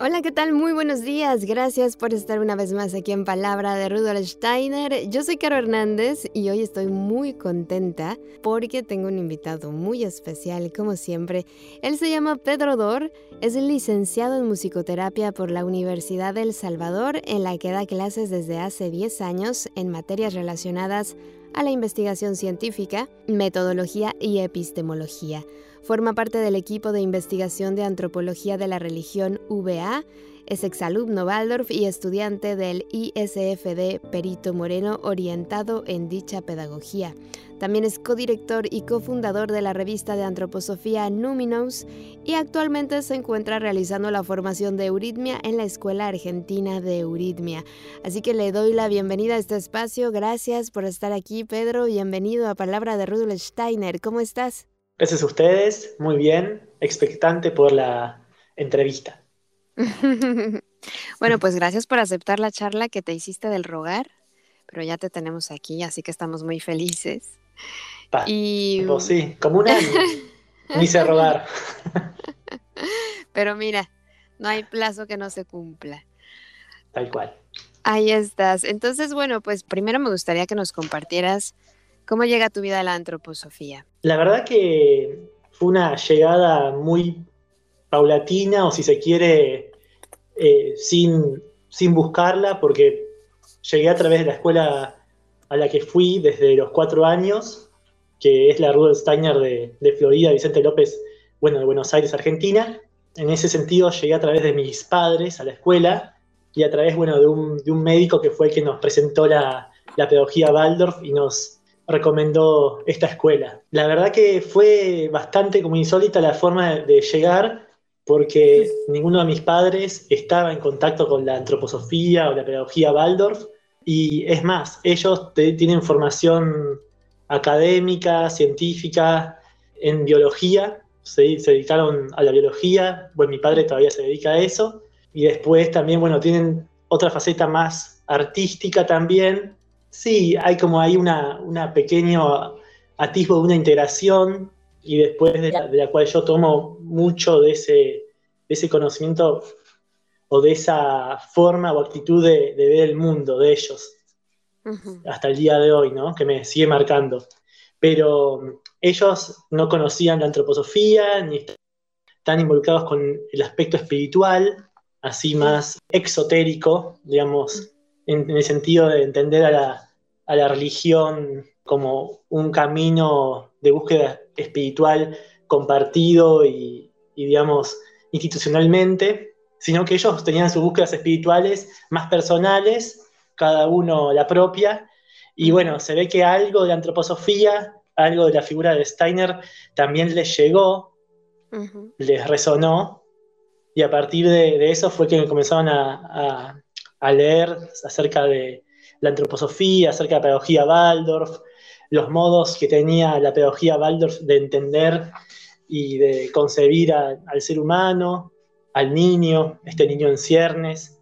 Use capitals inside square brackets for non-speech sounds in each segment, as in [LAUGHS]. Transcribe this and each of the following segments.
Hola, ¿qué tal? Muy buenos días. Gracias por estar una vez más aquí en Palabra de Rudolf Steiner. Yo soy Caro Hernández y hoy estoy muy contenta porque tengo un invitado muy especial, como siempre. Él se llama Pedro Dor, es licenciado en musicoterapia por la Universidad del Salvador, en la que da clases desde hace 10 años en materias relacionadas a la investigación científica, metodología y epistemología. Forma parte del equipo de investigación de antropología de la religión VA, es exalumno Waldorf y estudiante del ISFD Perito Moreno orientado en dicha pedagogía. También es codirector y cofundador de la revista de antroposofía Numinos y actualmente se encuentra realizando la formación de Euritmia en la Escuela Argentina de Euritmia. Así que le doy la bienvenida a este espacio. Gracias por estar aquí, Pedro. Bienvenido a Palabra de Rudolf Steiner. ¿Cómo estás? Gracias a ustedes, muy bien, expectante por la entrevista. [LAUGHS] bueno, pues gracias por aceptar la charla que te hiciste del rogar, pero ya te tenemos aquí, así que estamos muy felices. y pues sí, como un año, [LAUGHS] ni se rogar. [LAUGHS] pero mira, no hay plazo que no se cumpla. Tal cual. Ahí estás. Entonces, bueno, pues primero me gustaría que nos compartieras ¿Cómo llega a tu vida la antroposofía? La verdad que fue una llegada muy paulatina o si se quiere eh, sin, sin buscarla porque llegué a través de la escuela a la que fui desde los cuatro años, que es la Rudolf Steiner de, de Florida, Vicente López, bueno, de Buenos Aires, Argentina. En ese sentido llegué a través de mis padres a la escuela y a través, bueno, de un, de un médico que fue el que nos presentó la, la pedagogía Waldorf y nos, recomendó esta escuela. La verdad que fue bastante como insólita la forma de llegar porque ninguno de mis padres estaba en contacto con la antroposofía o la pedagogía Waldorf. Y es más, ellos tienen formación académica, científica, en biología, se, dedicaron a la biología, bueno, mi padre todavía se dedica a eso, y después también, bueno, tienen otra faceta más artística también, Sí, hay como ahí una, una pequeño atisbo de una integración y después de la, cual yo tomo mucho de ese, ese conocimiento o de esa forma o actitud de, ver el mundo de ellos hasta el día de hoy, ¿no? Que me sigue marcando. Pero ellos no conocían la antroposofía ni están involucrados con el aspecto espiritual, así más exotérico, digamos, en, el sentido de entender a la, a la religión como un camino de búsqueda espiritual compartido y, digamos, institucionalmente, sino que ellos tenían sus búsquedas espirituales más personales, cada uno la propia, y bueno, se ve que algo de la antroposofía, algo de la figura de Steiner también les llegó, les resonó, y a partir de, eso fue que comenzaron a leer acerca de, la antroposofía, acerca de la pedagogía Waldorf, los modos que tenía la pedagogía Waldorf de entender y de concebir al ser humano, al niño, este niño en ciernes,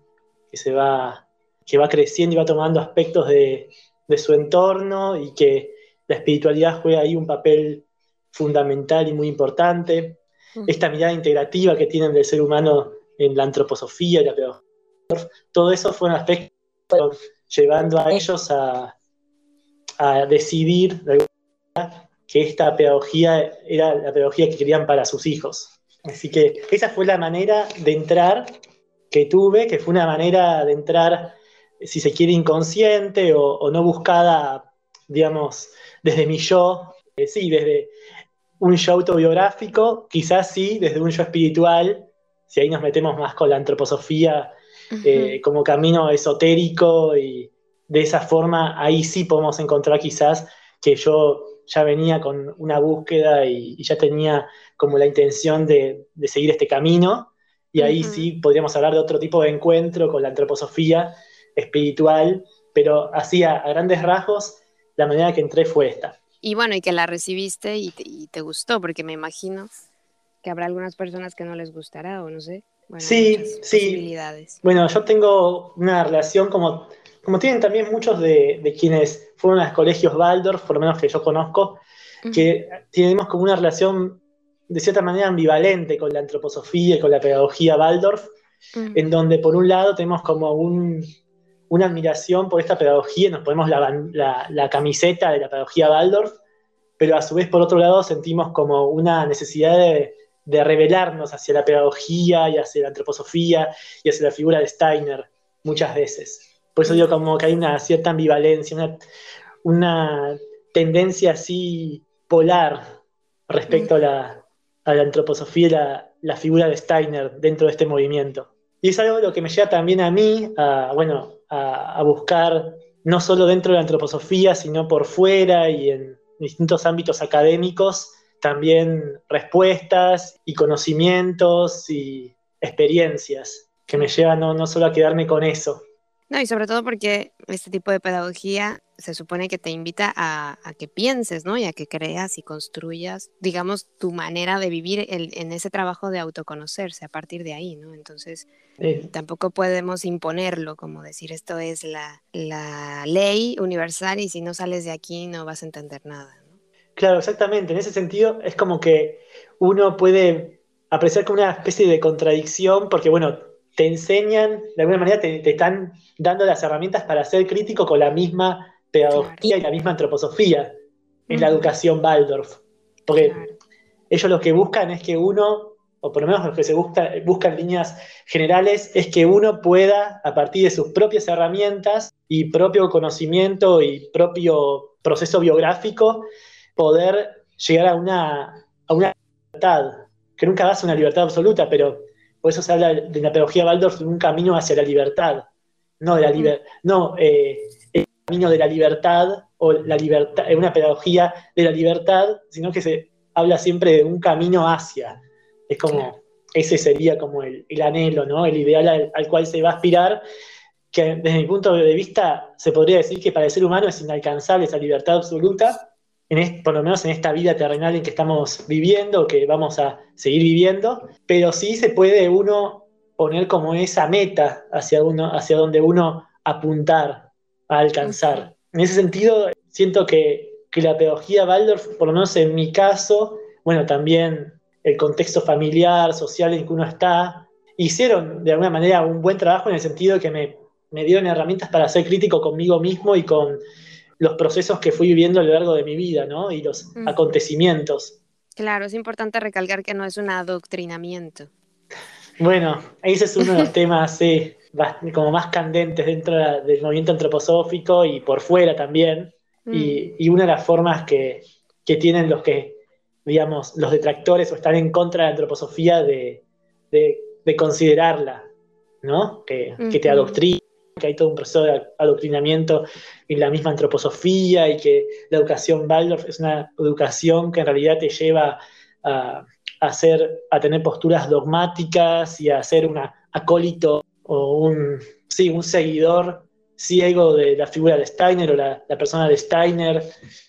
que se va, que va creciendo y va tomando aspectos de, su entorno y que la espiritualidad juega ahí un papel fundamental y muy importante. Esta mirada integrativa que tienen del ser humano en la antroposofía y la pedagogía. Todo eso fue un aspecto llevando a ellos a, decidir que esta pedagogía era la pedagogía que querían para sus hijos. Así que esa fue la manera de entrar que tuve, que fue una manera de entrar, si se quiere, inconsciente o, no buscada, digamos, desde mi yo, eh, sí, desde un yo autobiográfico, quizás sí, desde un yo espiritual, si ahí nos metemos más con la antroposofía eh, como camino esotérico y de esa forma ahí sí podemos encontrar quizás que yo ya venía con una búsqueda y, ya tenía como la intención de, seguir este camino y ahí sí podríamos hablar de otro tipo de encuentro con la antroposofía espiritual, pero así a, grandes rasgos la manera que entré fue esta. y bueno, y que la recibiste y te, gustó, porque me imagino que habrá algunas personas que no les gustará o no sé. Sí, sí. Bueno, yo tengo una relación como, como tienen también muchos de, quienes fueron a los colegios Waldorf, por lo menos que yo conozco, que tenemos como una relación de cierta manera ambivalente con la antroposofía y con la pedagogía Waldorf, en donde por un lado tenemos como una admiración por esta pedagogía, nos ponemos la, camiseta de la pedagogía Waldorf, pero a su vez por otro lado sentimos como una necesidad de, revelarnos hacia la pedagogía y hacia la antroposofía y hacia la figura de Steiner muchas veces. Por eso digo como que hay una cierta ambivalencia, una, una tendencia así polar respecto a la, a la antroposofía la, la, figura de Steiner dentro de este movimiento. Y es algo lo que me lleva también a mí a, bueno, a, buscar, no solo dentro de la antroposofía, sino por fuera y en distintos ámbitos académicos, también respuestas y conocimientos y experiencias que me llevan no, no solo a quedarme con eso, no, y sobre todo porque este tipo de pedagogía se supone que te invita a, que pienses, ¿no? Y a que creas y construyas, digamos, tu manera de vivir en ese trabajo de autoconocerse a partir de ahí, ¿no? Entonces, tampoco podemos imponerlo, como decir, esto es la, la, ley universal y si no sales de aquí no vas a entender nada. Claro, exactamente. En ese sentido, es como que uno puede apreciar como una especie de contradicción, porque, bueno, te enseñan, de alguna manera te, están dando las herramientas para ser crítico con la misma pedagogía y la misma antroposofía en la educación Waldorf. Porque ellos lo que buscan es que uno, o por lo menos lo que se busca, buscan líneas generales, es que uno pueda, a partir de sus propias herramientas y propio conocimiento y propio proceso biográfico, poder llegar a una, a una libertad, que nunca va a ser una libertad absoluta, pero por eso se habla de la pedagogía Waldorf de un camino hacia la libertad, no, de la no eh, el camino de la libertad o la libertad, una pedagogía de la libertad, sino que se habla siempre de un camino hacia. Es como, ese sería como el, anhelo, ¿no? El ideal al, cual se va a aspirar, que desde mi punto de vista se podría decir que para el ser humano es inalcanzable esa libertad absoluta, por lo menos en esta vida terrenal en que estamos viviendo, que vamos a seguir viviendo, pero sí se puede uno poner como esa meta hacia, uno, hacia donde uno apuntar a alcanzar. En ese sentido, siento que, la pedagogía Waldorf, por lo menos en mi caso, bueno, también el contexto familiar, social en que uno está, hicieron de alguna manera un buen trabajo en el sentido que me, me dieron herramientas para ser crítico conmigo mismo y con los procesos que fui viviendo a lo largo de mi vida, ¿no? Y los mm. acontecimientos. Claro, es importante recalcar que no es un adoctrinamiento. Bueno, ese es uno de los [LAUGHS] temas como más candentes dentro del movimiento antroposófico y por fuera también. Mm. Y, una de las formas que, tienen los que, digamos, los detractores o están en contra de la antroposofía de, considerarla, ¿no? Que, que te adoctrina que hay todo un proceso de adoctrinamiento en la misma antroposofía y que la educación Waldorf es una educación que en realidad te lleva a, hacer, a tener posturas dogmáticas y a ser un acólito o un, sí, un seguidor ciego de la figura de Steiner o la, la persona de Steiner.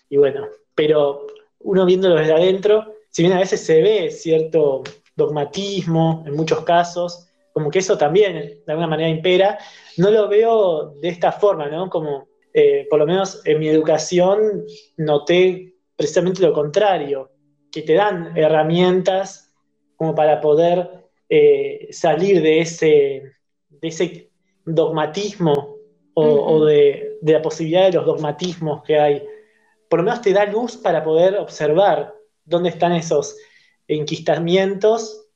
Y bueno, pero uno viéndolo desde adentro, si bien a veces se ve cierto dogmatismo en muchos casos, como que eso también de alguna manera impera, no lo veo de esta forma, ¿no? Como, eh, por lo menos en mi educación, noté precisamente lo contrario, que te dan herramientas como para poder eh, salir de ese, de ese dogmatismo o, de, de, la posibilidad de los dogmatismos que hay. Por lo menos te da luz para poder observar dónde están esos enquistamientos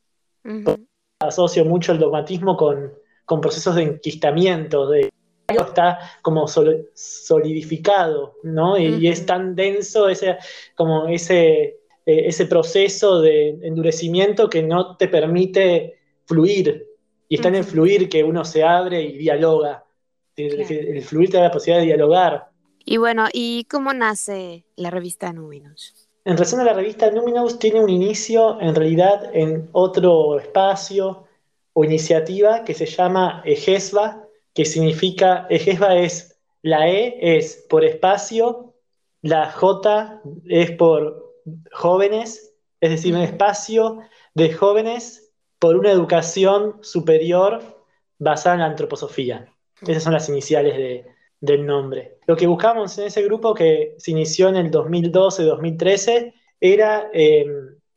asocio mucho el dogmatismo con, procesos de enquistamiento, de está como solidificado, ¿no? Y, es tan denso ese, como ese, eh, ese proceso de endurecimiento que no te permite fluir. Y está en el fluir que uno se abre y dialoga. El, fluir te da la posibilidad de dialogar. Y bueno, ¿y cómo nace la revista Nubinos? En razón a la revista Numinous tiene un inicio en realidad en otro espacio o iniciativa que se llama EGESBA, que significa, EGESBA es, la E es por espacio la J es por jóvenes, es decir, un espacio de jóvenes por una educación superior basada en la antroposofía. Esas son las iniciales del nombre. Lo que buscamos en ese grupo que se inició en el 2012-2013 era eh,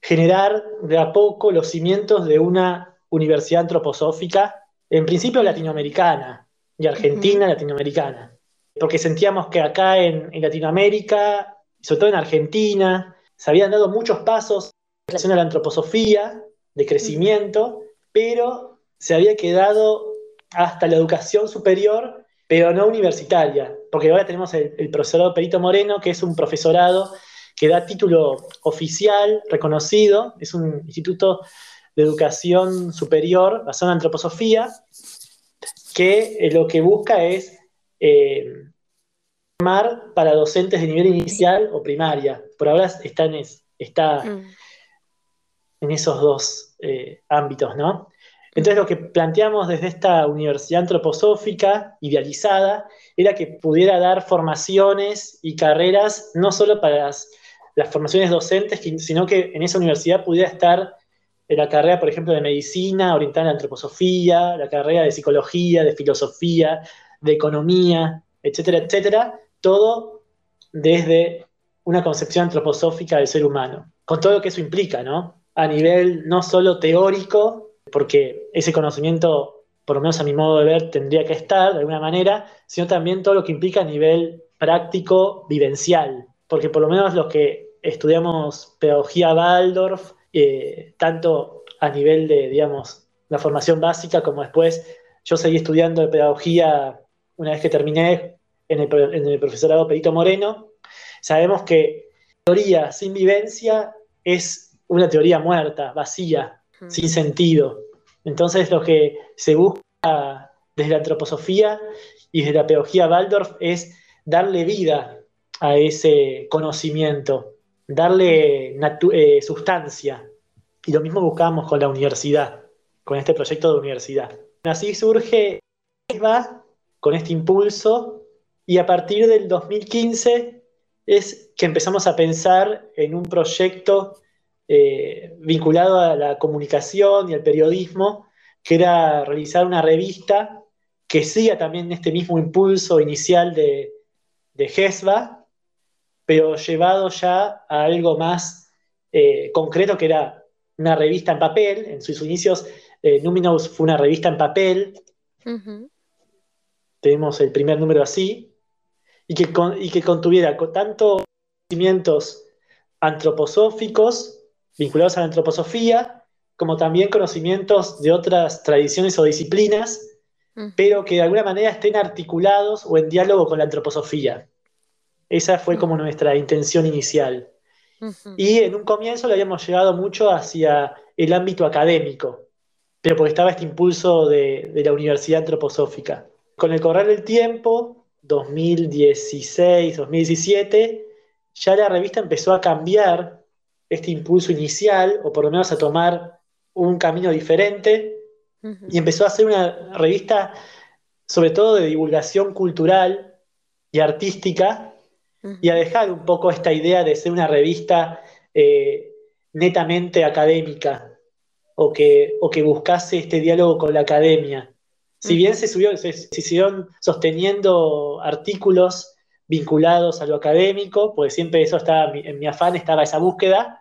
generar de a poco los cimientos de una universidad antroposófica, en principio latinoamericana y argentina latinoamericana, porque sentíamos que acá en, Latinoamérica, sobre todo en Argentina, se habían dado muchos pasos en relación a la antroposofía de crecimiento, pero se había quedado hasta la educación superior, pero no universitaria, porque ahora tenemos el, el profesorado Perito Moreno, que es un profesorado que da título oficial, reconocido, es un instituto de educación superior basado en antroposofía, que eh, lo que busca es eh, formar para docentes de nivel inicial o primaria. Por ahora está en, está mm. en esos dos eh, ámbitos, ¿no? Entonces lo que planteamos desde esta universidad antroposófica idealizada era que pudiera dar formaciones y carreras no solo para las formaciones docentes, sino que en esa universidad pudiera estar la carrera, por ejemplo, de medicina orientada en la antroposofía, la carrera de psicología, de filosofía, de economía, etcétera, etcétera, todo desde una concepción antroposófica del ser humano, con todo lo que eso implica, ¿no? A nivel no solo teórico, porque ese conocimiento, por lo menos a mi modo de ver, tendría que estar de alguna manera, sino también todo lo que implica a nivel práctico, vivencial, porque por lo menos los que estudiamos pedagogía Waldorf, eh, tanto a nivel de, digamos, la formación básica como después yo seguí estudiando pedagogía una vez que terminé en el, profesorado Perito Moreno, sabemos que teoría sin vivencia es una teoría muerta, vacía, sin sentido. Entonces lo que se busca desde la antroposofía y desde la pedagogía Waldorf es darle vida a ese conocimiento, darle eh, sustancia. Y lo mismo buscamos con la universidad, con este proyecto de universidad. Así surge ESBA con este impulso y a partir del 2015 es que empezamos a pensar en un proyecto eh, vinculado a la comunicación y al periodismo, que era realizar una revista que siga también este mismo impulso inicial de, de GESBA, pero llevado ya a algo más eh, concreto que era una revista en papel. En sus inicios, eh, Numinos fue una revista en papel. Tenemos el primer número así. Y que, y que contuviera tanto conocimientos antroposóficos vinculados a la antroposofía, como también conocimientos de otras tradiciones o disciplinas, pero que de alguna manera estén articulados o en diálogo con la antroposofía. Esa fue como nuestra intención inicial. Y en un comienzo lo habíamos llegado mucho hacia el ámbito académico, pero porque estaba este impulso de, la Universidad Antroposófica. Con el correr del tiempo, 2016, 2017, ya la revista empezó a cambiar este impulso inicial, o por lo menos a tomar un camino diferente, y empezó a ser una revista sobre todo de divulgación cultural y artística, y a dejar un poco esta idea de ser una revista eh, netamente académica o que, o que buscase este diálogo con la academia. Si bien se, subió, se, siguieron sosteniendo artículos vinculados a lo académico, pues siempre eso estaba en mi afán, estaba esa búsqueda,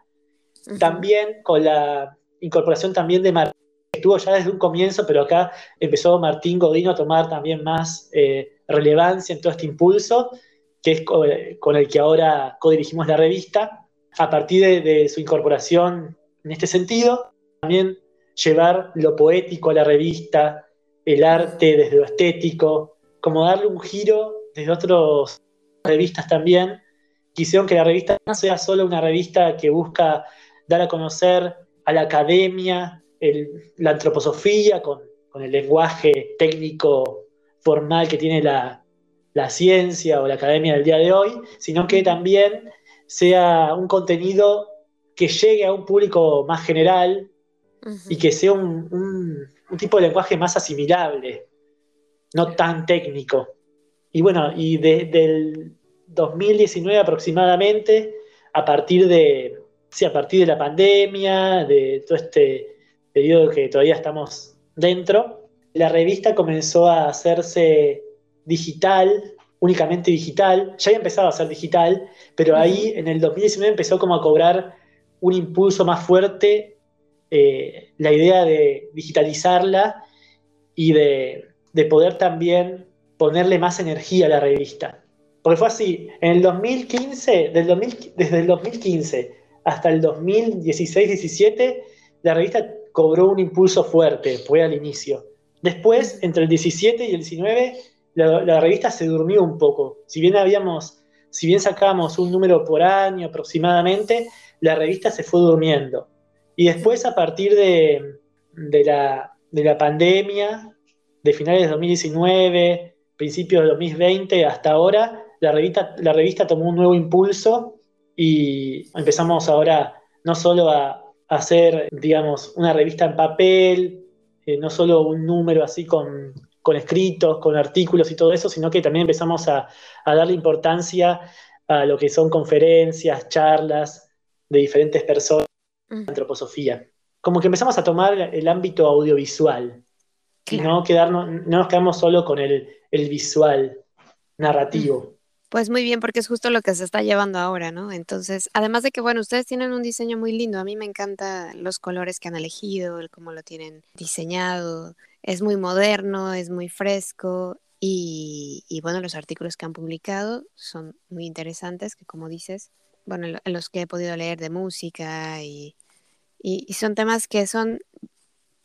también con la incorporación también de Martín, que estuvo ya desde un comienzo, pero acá empezó Martín Godino a tomar también más eh, relevancia en todo este impulso, que es con el que ahora codirigimos la revista, a partir de, su incorporación en este sentido, también llevar lo poético a la revista, el arte desde lo estético, como darle un giro desde otras revistas también. Quisieron que la revista no sea solo una revista que busca dar a conocer a la academia, la antroposofía, con, con el lenguaje técnico formal que tiene la, la ciencia o la academia del día de hoy, sino que también sea un contenido que llegue a un público más general y que sea un, tipo de lenguaje más asimilable, no tan técnico. Y bueno, y desde 2019 aproximadamente, a partir de, sí, a partir de la pandemia, de todo este periodo que todavía estamos dentro, la revista comenzó a hacerse digital, únicamente digital. Ya había empezado a ser digital, pero ahí en el 2019 empezó como a cobrar un impulso más fuerte eh, la idea de digitalizarla y de, poder también ponerle más energía a la revista. Porque fue así, en el 2015, desde el 2015 hasta el 2016-17, la revista cobró un impulso fuerte, fue al inicio. Después, entre el 17 y el 19, la, revista se durmió un poco. Si bien habíamos, si bien sacábamos un número por año aproximadamente, la revista se fue durmiendo. Y después, a partir de, la, de la pandemia, de finales de 2019, principios de 2020 hasta ahora, la revista, la revista tomó un nuevo impulso y empezamos ahora no solo a, hacer, digamos, una revista en papel, eh, no solo un número así con, con, escritos, con artículos y todo eso, sino que también empezamos a, darle importancia a lo que son conferencias, charlas de diferentes personas de antroposofía. Como que empezamos a tomar el ámbito audiovisual y no, quedarnos, no nos quedamos solo con el, el visual narrativo. Pues muy bien, porque es justo lo que se está llevando ahora, ¿no? Entonces, además de que, bueno, ustedes tienen un diseño muy lindo, a mí me encantan los colores que han elegido, el cómo lo tienen diseñado, es muy moderno, es muy fresco y, bueno, los artículos que han publicado son muy interesantes, que como dices, bueno, en los que he podido leer de música y, y son temas que son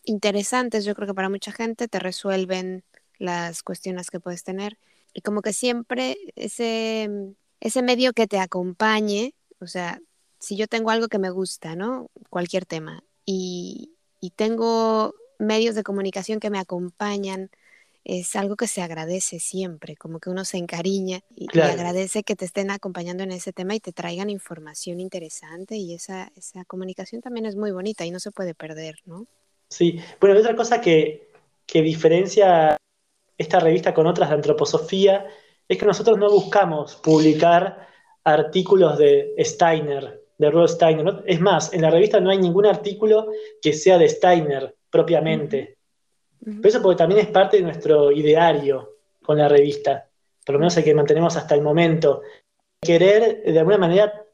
interesantes, yo creo que para mucha gente te resuelven las cuestiones que puedes tener y como que siempre ese, ese medio que te acompañe, o sea, si yo tengo algo que me gusta, ¿no? Cualquier tema, y, y tengo medios de comunicación que me acompañan, es algo que se agradece siempre, como que uno se encariña y, agradece que te estén acompañando en ese tema y te traigan información interesante y esa, esa comunicación también es muy bonita y no se puede perder, ¿no? Sí, bueno, otra cosa que, que diferencia esta revista con otras de antroposofía es que nosotros no buscamos publicar artículos de Steiner, de Rudolf Steiner. Es más, en la revista no hay ningún artículo que sea de Steiner propiamente. Pero eso porque también es parte de nuestro ideario con la revista, por lo menos el que mantenemos hasta el momento. Querer de alguna manera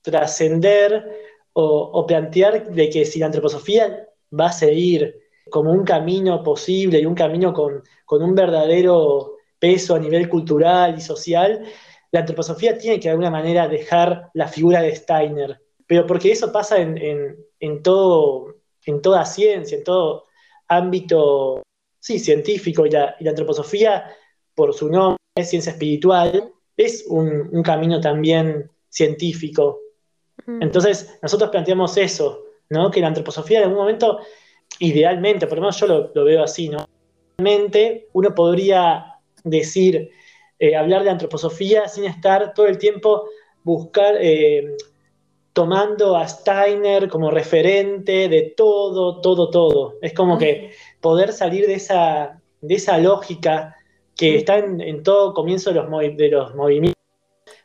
trascender o, o plantear de que si la antroposofía va a seguir como un camino posible y un camino con, un verdadero peso a nivel cultural y social, la antroposofía tiene que de alguna manera dejar la figura de Steiner, pero porque eso pasa en, todo, en toda ciencia, en todo ámbito sí, científico, y la, antroposofía, por su nombre, es ciencia espiritual, es un, camino también científico. Mm. Entonces, nosotros planteamos eso, ¿no? que la antroposofía en algún momento idealmente, por lo menos yo lo, veo así, ¿no? Idealmente uno podría decir, eh, hablar de antroposofía sin estar todo el tiempo buscar, eh, tomando a Steiner como referente de todo, todo, todo. Es como que poder salir de esa, de esa lógica que está en, todo comienzo de los, de los movimientos,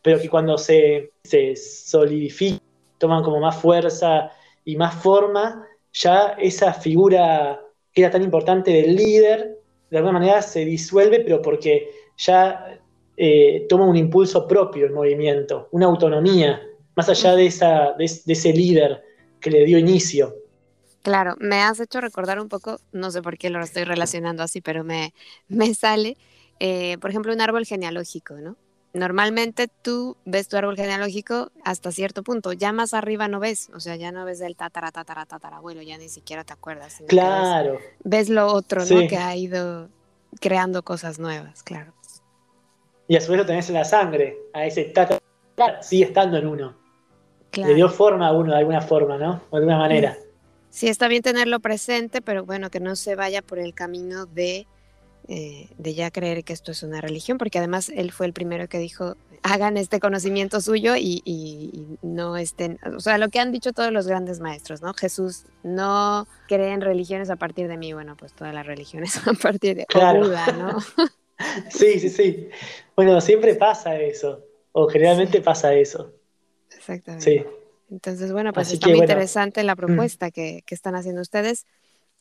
pero que cuando se, se solidifica, toman como más fuerza y más forma, ya esa figura que era tan importante del líder, de alguna manera se disuelve, pero porque ya eh, toma un impulso propio el movimiento, una autonomía, más allá de, esa, de, ese líder que le dio inicio. Claro, me has hecho recordar un poco, no sé por qué lo estoy relacionando así, pero me, me sale, eh, por ejemplo, un árbol genealógico, ¿no? Normalmente tú ves tu árbol genealógico hasta cierto punto, ya más arriba no ves, o sea, ya no ves del tatara, tatara, tatarabuelo, ya ni siquiera te acuerdas. Claro. Ves, lo otro, ¿no? Que ha ido creando cosas nuevas, claro. Y a su vez lo tenés en la sangre, a ese tatara, sigue estando en uno. Le dio forma a uno de alguna forma, ¿no? De alguna manera. Sí, está bien tenerlo presente, pero bueno, que no se vaya por el camino de eh, de ya creer que esto es una religión, porque además él fue el primero que dijo, hagan este conocimiento suyo y, no estén, o sea, lo que han dicho todos los grandes maestros, ¿no? Jesús, no creen religiones a partir de mí, bueno, pues todas las religiones [LAUGHS] a partir de Buda, ¿no? [LAUGHS] sí, sí, sí. Bueno, siempre pasa eso. o generalmente pasa eso. Exactamente. Sí. Entonces, bueno, pues está muy interesante la mm. propuesta que, están haciendo ustedes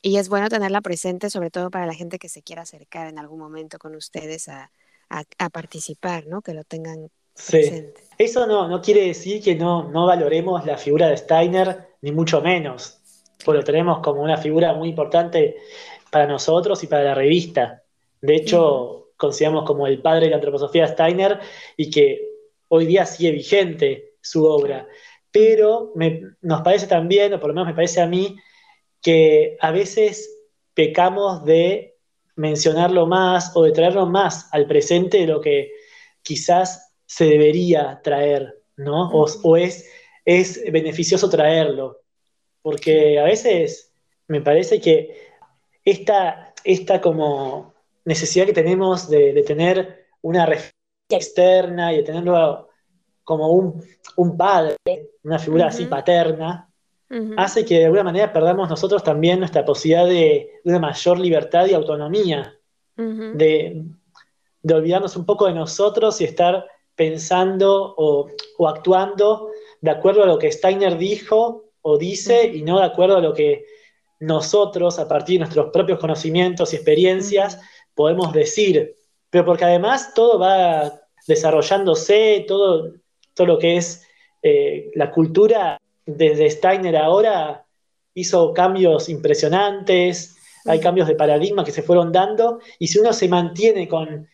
y es bueno tenerla presente, sobre todo para la gente que se quiera acercar en algún momento con ustedes a, participar, ¿no? Que lo tengan presente. Eso no, no quiere decir que no, no valoremos la figura de Steiner, ni mucho menos, porque lo tenemos como una figura muy importante para nosotros y para la revista. De hecho, consideramos como el padre de la antroposofía Steiner y que hoy día sigue vigente su obra pero nos parece también, o por lo menos me parece a mí, que a veces pecamos de mencionarlo más o de traerlo más al presente de lo que quizás se debería traer, ¿no? O, es, es beneficioso traerlo, porque a veces me parece que esta, esta como necesidad que tenemos de, tener una referencia externa y de tenerlo como un, padre, una figura así paterna, hace que de alguna manera perdamos nosotros también nuestra posibilidad de, una mayor libertad y autonomía, de, olvidarnos un poco de nosotros y estar pensando o, actuando de acuerdo a lo que Steiner dijo o dice y no de acuerdo a lo que nosotros, a partir de nuestros propios conocimientos y experiencias, podemos decir. Pero porque además todo va desarrollándose, todo todo lo que es eh, la cultura desde Steiner ahora hizo cambios impresionantes, hay cambios de paradigma que se fueron dando, y si uno se mantiene con,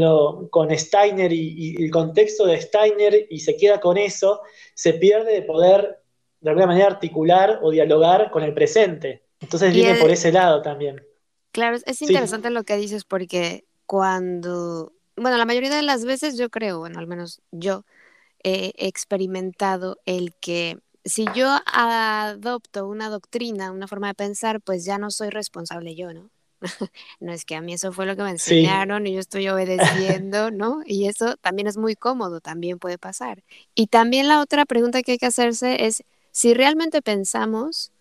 lo, con Steiner y, el contexto de Steiner y se queda con eso, se pierde de poder de alguna manera articular o dialogar con el presente. Entonces viene por ese lado también. Claro, es interesante lo que dices porque cuando, bueno, la mayoría de las veces yo creo, bueno, al menos yo, he experimentado el que si yo adopto una doctrina, una forma de pensar, pues ya no soy responsable yo, ¿no? [LAUGHS] no es que a mí eso fue lo que me enseñaron y yo estoy obedeciendo, ¿no? Y eso también es muy cómodo, también puede pasar. Y también la otra pregunta que hay que hacerse es si realmente pensamos,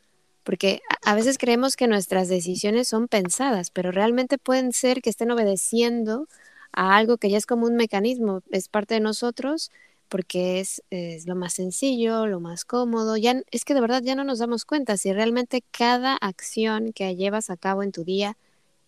porque a veces creemos que nuestras decisiones son pensadas, pero realmente pueden ser que estén obedeciendo a algo que ya es como un mecanismo, es parte de nosotros porque es, lo más sencillo, lo más cómodo. Ya, es que de verdad ya no nos damos cuenta si realmente cada acción que llevas a cabo en tu día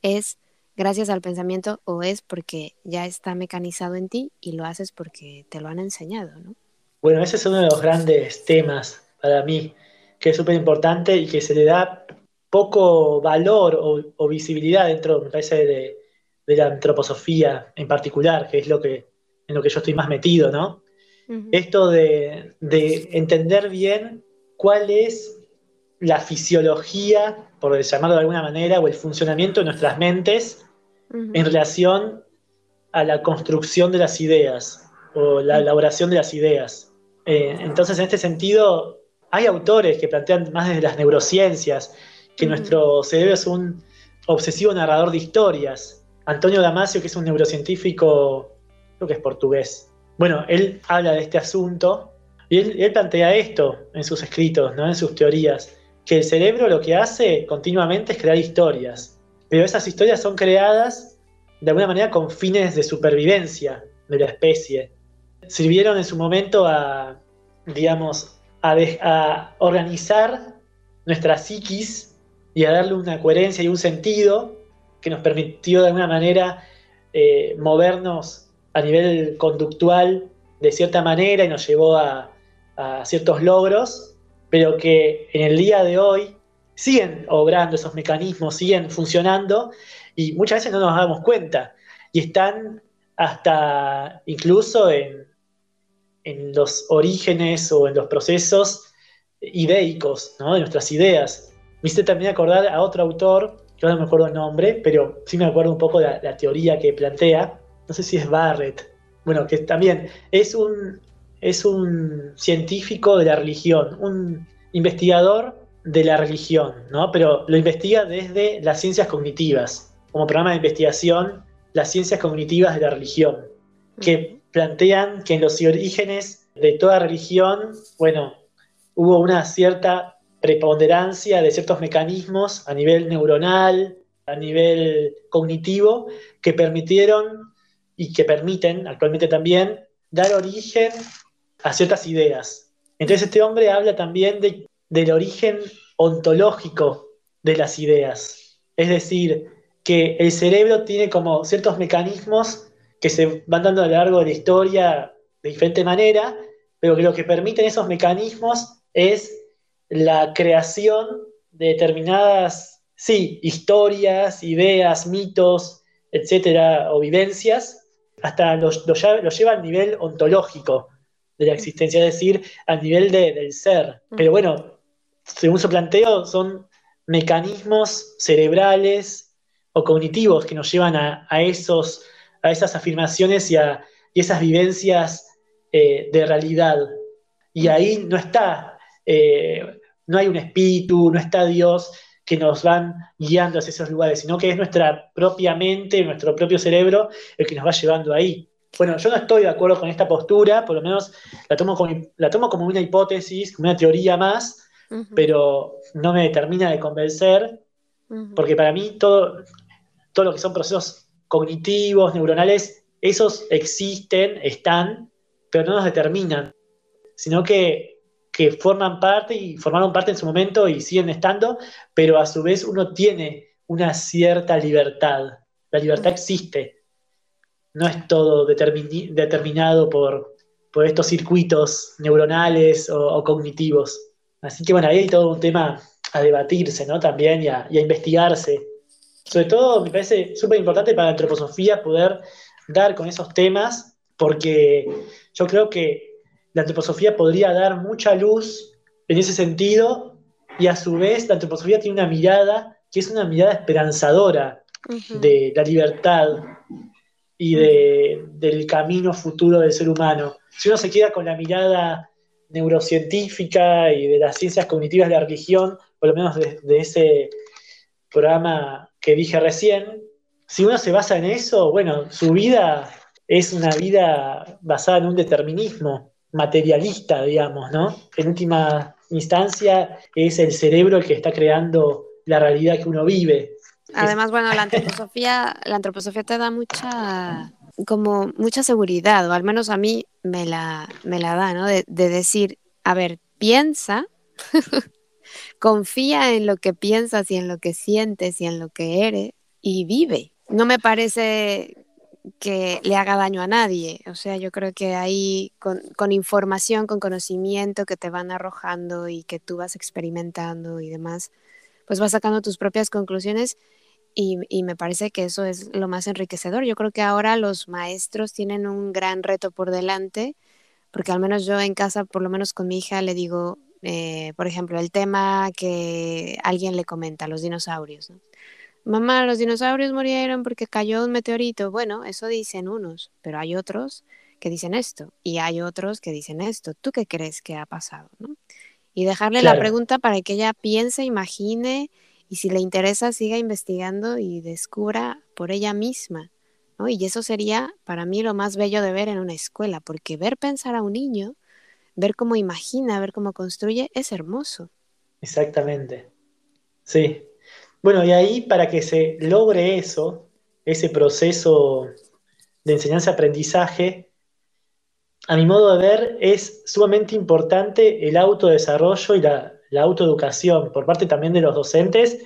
es gracias al pensamiento o es porque ya está mecanizado en ti y lo haces porque te lo han enseñado, ¿no? Bueno, ese es uno de los grandes temas para mí, que es súper importante y que se le da poco valor o, visibilidad dentro, me parece, de, de, la antroposofía en particular, que es lo que, en lo que yo estoy más metido, ¿no? Esto de, entender bien cuál es la fisiología, por llamarlo de alguna manera, o el funcionamiento de nuestras mentes en relación a la construcción de las ideas o la elaboración de las ideas. Eh, entonces, en este sentido, hay autores que plantean más desde las neurociencias que nuestro cerebro es un obsesivo narrador de historias. Antonio Damasio, que es un neurocientífico, creo que es portugués, bueno, él habla de este asunto y él, plantea esto en sus escritos, ¿no? en sus teorías, que el cerebro lo que hace continuamente es crear historias, pero esas historias son creadas de alguna manera con fines de supervivencia de la especie. Sirvieron en su momento a, digamos, a, organizar nuestra psiquis y a darle una coherencia y un sentido que nos permitió de alguna manera eh, movernos a nivel conductual de cierta manera y nos llevó a, ciertos logros, pero que en el día de hoy siguen obrando esos mecanismos, siguen funcionando y muchas veces no nos damos cuenta y están hasta incluso en, en los orígenes o en los procesos ideicos de nuestras ideas. Me hice también acordar a otro autor, que no me acuerdo el nombre, pero sí me acuerdo un poco de la teoría que plantea, no sé si es Barrett, bueno, que también es un, es un científico de la religión, un investigador de la religión, ¿no? Pero lo investiga desde las ciencias cognitivas, como programa de investigación, las ciencias cognitivas de la religión, que plantean que en los orígenes de toda religión, bueno, hubo una cierta preponderancia de ciertos mecanismos a nivel neuronal, a nivel cognitivo, que permitieron y que permiten actualmente también dar origen a ciertas ideas. Entonces este hombre habla también del origen ontológico de las ideas. Es decir, que el cerebro tiene como ciertos mecanismos que se van dando a lo largo de la historia de diferente manera, pero que lo que permiten esos mecanismos es la creación de determinadas, sí, historias, ideas, mitos, etcétera, o vivencias, hasta lo, lleva al nivel ontológico de la existencia, es decir, al nivel del ser. Pero bueno, según su planteo, son mecanismos cerebrales o cognitivos que nos llevan a, esos, a esas afirmaciones y a esas vivencias eh, de realidad. Y ahí no está, eh, no hay un espíritu, no está Dios que nos van guiando hacia esos lugares, sino que es nuestra propia mente, nuestro propio cerebro el que nos va llevando ahí. Bueno, yo no estoy de acuerdo con esta postura, por lo menos la tomo como, la tomo como una hipótesis, como una teoría más, pero no me termina de convencer, porque para mí todo, todo lo que son procesos cognitivos, neuronales, esos existen, están, pero no nos determinan, sino que, forman parte y formaron parte en su momento y siguen estando, pero a su vez uno tiene una cierta libertad. La libertad existe. No es todo determinado por, estos circuitos neuronales o, cognitivos. Así que bueno, ahí hay todo un tema a debatirse, ¿no? También y a, y a investigarse. Sobre todo me parece súper importante para la antroposofía poder dar con esos temas, porque yo creo que la antroposofía podría dar mucha luz en ese sentido y a su vez la antroposofía tiene una mirada que es una mirada esperanzadora de la libertad y del camino futuro del ser humano. Si uno se queda con la mirada neurocientífica y de las ciencias cognitivas de la religión, por lo menos de, de ese programa que dije recién, si uno se basa en eso, bueno, su vida es una vida basada en un determinismo materialista, digamos, ¿no? En última instancia es el cerebro el que está creando la realidad que uno vive. Además, bueno, la antroposofía, la antroposofía te da mucha como mucha seguridad, o al menos a mí me la, me la da, ¿no? De, de decir, a ver, piensa, [LAUGHS] confía en lo que piensas y en lo que sientes y en lo que eres y vive. No me parece que le haga daño a nadie. O sea, yo creo que ahí con, información, con conocimiento que te van arrojando y que tú vas experimentando y demás, pues vas sacando tus propias conclusiones y, y, me parece que eso es lo más enriquecedor. Yo creo que ahora los maestros tienen un gran reto por delante, porque al menos yo en casa, por lo menos con mi hija, le digo, eh, por ejemplo, el tema que alguien le comenta, los dinosaurios. ¿no? Mamá, los dinosaurios murieron porque cayó un meteorito. Bueno, eso dicen unos, pero hay otros que dicen esto y hay otros que dicen esto. ¿Tú qué crees que ha pasado? Y dejarle la pregunta para que ella piense, imagine y si le interesa siga investigando y descubra por ella misma. Y eso sería para mí lo más bello de ver en una escuela, porque ver pensar a un niño, ver cómo imagina, ver cómo construye, es hermoso. Exactamente. Sí, bueno, y ahí para que se logre eso, ese proceso de enseñanza-aprendizaje, a mi modo de ver, es sumamente importante el autodesarrollo y la, autoeducación por parte también de los docentes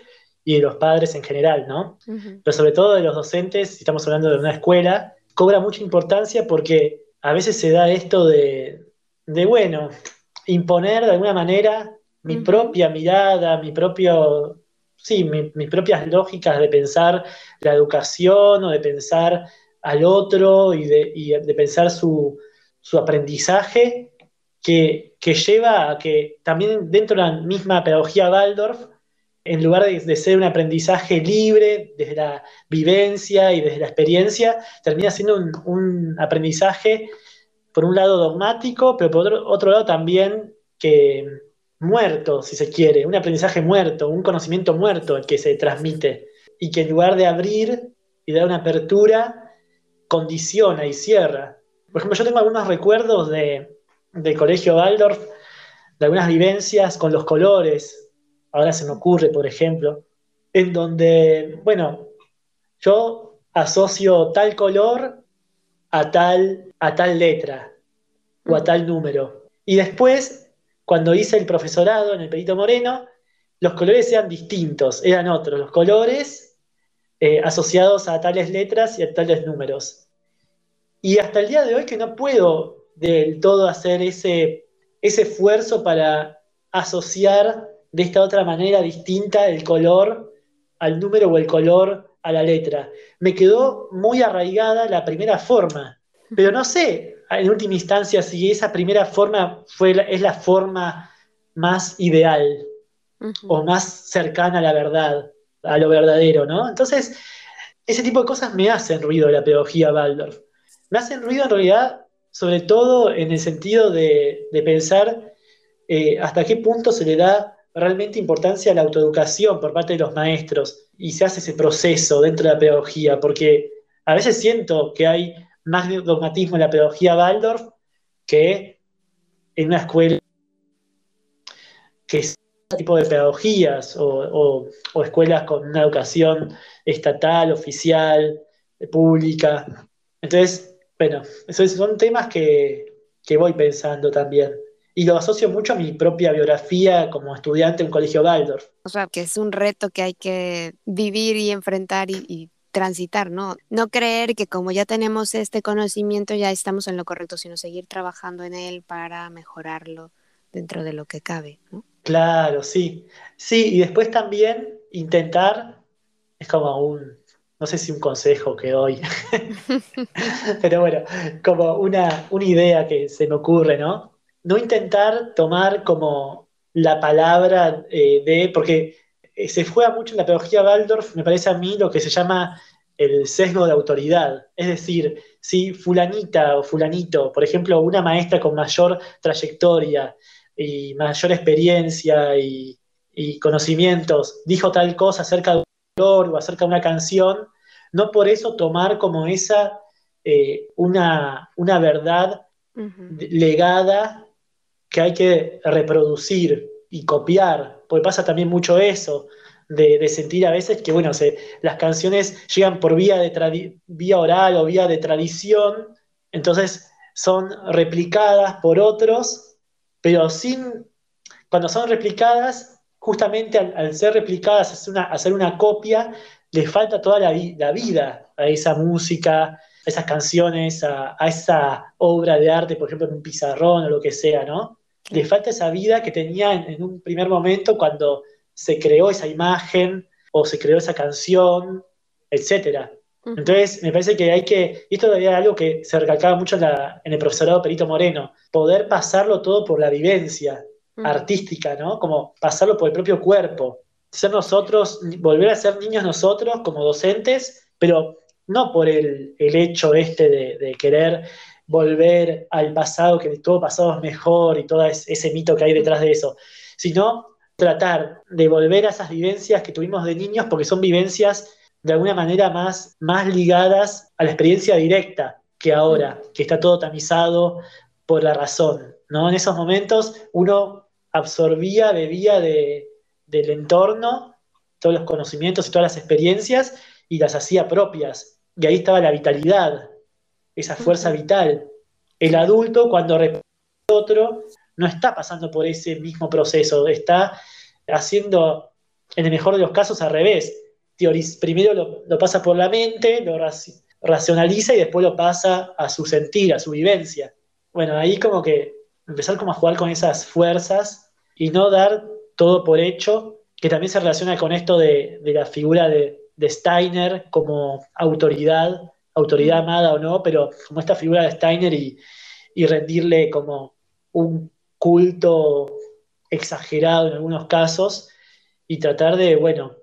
y de los padres en general, ¿no? Pero sobre todo de los docentes, si estamos hablando de una escuela, cobra mucha importancia porque a veces se da esto de, bueno, imponer de alguna manera mi propia mirada, mi propio sí, mis propias lógicas de pensar la educación o de pensar al otro y de, pensar su, aprendizaje, que, lleva a que también dentro de la misma pedagogía Waldorf, en lugar de, ser un aprendizaje libre desde la vivencia y desde la experiencia, termina siendo un, aprendizaje, por un lado dogmático, pero por otro lado también que, muerto, si se quiere, un aprendizaje muerto, un conocimiento muerto que se transmite y que en lugar de abrir y dar una apertura, condiciona y cierra. Por ejemplo, yo tengo algunos recuerdos de, del colegio Waldorf, de algunas vivencias con los colores, ahora se me ocurre, por ejemplo, en donde, bueno, yo asocio tal color a tal, a tal letra. o a tal número. Y después, cuando hice el profesorado en el Perito Moreno, los colores eran distintos, eran otros, los colores eh, asociados a tales letras y a tales números. Y hasta el día de hoy que no puedo del todo hacer ese, ese esfuerzo para asociar de esta otra manera distinta el color al número o el color a la letra. Me quedó muy arraigada la primera forma, pero no sé en última instancia si esa primera forma fue, es la forma más ideal o más cercana a la verdad, a lo verdadero, ¿no? Entonces, ese tipo de cosas me hacen ruido de la pedagogía Waldorf. Me hacen ruido en realidad, sobre todo en el sentido de, pensar eh, hasta qué punto se le da realmente importancia a la autoeducación por parte de los maestros y se hace ese proceso dentro de la pedagogía, porque a veces siento que hay más dogmatismo en la pedagogía Waldorf que en una escuela que es tipo de pedagogías o, escuelas con una educación estatal, oficial, pública. Entonces, bueno, esos son temas que, que voy pensando también y lo asocio mucho a mi propia biografía como estudiante en un colegio Waldorf. O sea, que es un reto que hay que vivir y enfrentar y, transitar, ¿no? No creer que como ya tenemos este conocimiento ya estamos en lo correcto, sino seguir trabajando en él para mejorarlo dentro de lo que cabe. Claro, sí. Sí, y después también intentar, es como un, no sé si un consejo que doy, [LAUGHS] pero bueno, como una, una idea que se me ocurre, ¿no? no intentar tomar como la palabra eh, de, porque se juega mucho en la pedagogía Waldorf, me parece a mí, lo que se llama el sesgo de autoridad. Es decir, si fulanita o fulanito, por ejemplo, una maestra con mayor trayectoria y mayor experiencia y, conocimientos, dijo tal cosa acerca de un color o acerca de una canción, no por eso tomar como esa eh, una, una, verdad legada que hay que reproducir y copiar, porque pasa también mucho eso, de, sentir a veces que, bueno, las canciones llegan por vía, de vía oral o vía de tradición, entonces son replicadas por otros, pero sin, cuando son replicadas, justamente al, ser replicadas, hacer una, hacer una copia, le falta toda la, la, vida a esa música, a esas canciones, a, a, esa obra de arte, por ejemplo, en un pizarrón o lo que sea, ¿no? Le falta esa vida que tenía en, un primer momento cuando se creó esa imagen o se creó esa canción, etc. Entonces, me parece que hay que, y esto era algo que se recalcaba mucho en, el profesorado Perito Moreno, poder pasarlo todo por la vivencia artística, ¿no? Como pasarlo por el propio cuerpo, ser nosotros, volver a ser niños nosotros como docentes, pero no por el, hecho este de querer volver al pasado, que todo pasado es mejor y todo ese mito que hay detrás de eso, sino tratar de volver a esas vivencias que tuvimos de niños porque son vivencias de alguna manera más, más ligadas a la experiencia directa que ahora, que está todo tamizado por la razón. ¿no? En esos momentos uno absorbía, bebía de, del entorno, todos los conocimientos y todas las experiencias y las hacía propias. Y ahí estaba la vitalidad, esa fuerza vital. El adulto, cuando repite otro, no está pasando por ese mismo proceso, está haciendo, en el mejor de los casos, al revés. primero lo, pasa por la mente, lo racionaliza y después lo pasa a su sentir, a su vivencia. Bueno, ahí como que empezar como a jugar con esas fuerzas y no dar todo por hecho, que también se relaciona con esto de, la figura de Steiner como autoridad autoridad amada o no, pero como esta figura de Steiner y, rendirle como un culto exagerado en algunos casos y tratar de, bueno,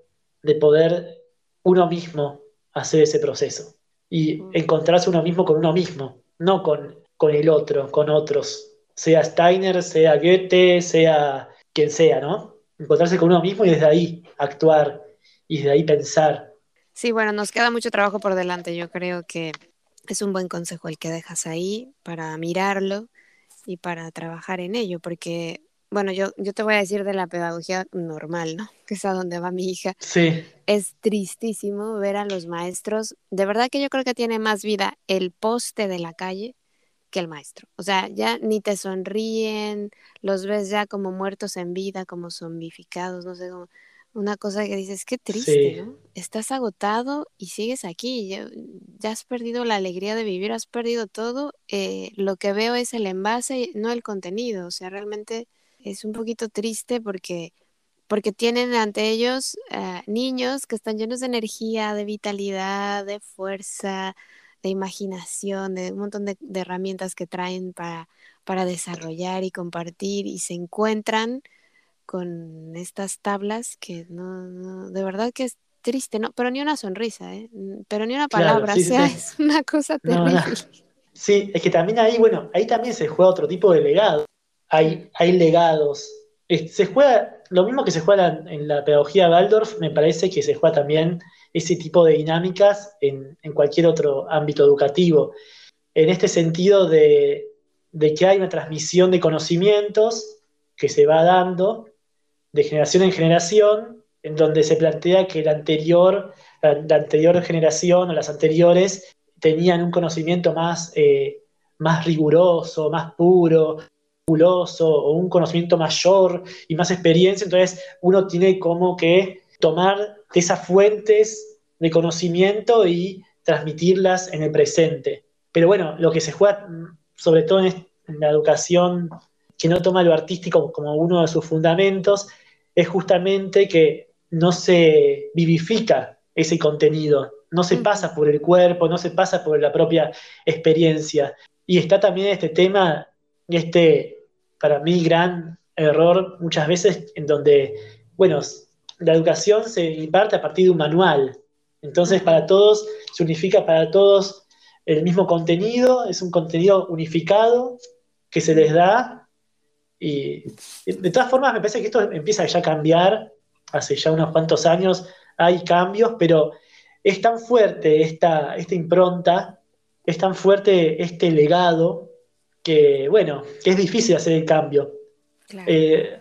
de poder uno mismo hacer ese proceso y encontrarse uno mismo con uno mismo, no con, con el otro, con otros, sea Steiner, sea Goethe, sea quien sea, ¿no? Encontrarse con uno mismo y desde ahí actuar y desde ahí pensar Sí, bueno, nos queda mucho trabajo por delante. Yo creo que es un buen consejo el que dejas ahí para mirarlo y para trabajar en ello, porque, bueno, yo, yo te voy a decir de la pedagogía normal, ¿no? [LAUGHS] Que es a donde va mi hija. Sí. Es tristísimo ver a los maestros. De verdad que yo creo que tiene más vida el poste de la calle que el maestro. O sea, ya ni te sonríen, los ves ya como muertos en vida, como zombificados, no sé, cómo una cosa que dices, qué triste, ¿no? Estás agotado y sigues aquí, ya, has perdido la alegría de vivir, has perdido todo. Eh, lo que veo es el envase, no el contenido. O sea, realmente es un poquito triste porque, porque tienen ante ellos eh, niños que están llenos de energía, de vitalidad, de fuerza, de imaginación, de un montón de, de herramientas que traen para, para desarrollar y compartir y se encuentran con estas tablas que no, de verdad que es triste, ¿no? Pero ni una sonrisa, ¿eh? Pero ni una palabra, o sea, [LAUGHS] es una cosa terrible. Sí, es que también ahí, bueno, ahí también se juega otro tipo de legado. Hay, hay legados. Se juega, lo mismo que se juega en la pedagogía Waldorf, me parece que se juega también ese tipo de dinámicas en, en cualquier otro ámbito educativo. En este sentido de, de que hay una transmisión de conocimientos que se va dando de generación en generación, en donde se plantea que la anterior, la, anterior generación o las anteriores tenían un conocimiento más, eh, más riguroso, más puro, o un conocimiento mayor y más experiencia, entonces uno tiene como que tomar esas fuentes de conocimiento y transmitirlas en el presente. Pero bueno, lo que se juega sobre todo en la educación que no toma lo artístico como uno de sus fundamentos, es justamente que no se vivifica ese contenido, no se pasa por el cuerpo, no se pasa por la propia experiencia. Y está también este tema, este, para mí, gran error muchas veces en donde, bueno, la educación se imparte a partir de un manual. Entonces, para todos, se unifica para todos el mismo contenido, es un contenido unificado que se les da y de todas formas, me parece que esto empieza ya a cambiar. Hace ya unos cuantos años hay cambios, pero es tan fuerte esta, esta impronta, es tan fuerte este legado, que bueno, que es difícil hacer el cambio. Eh,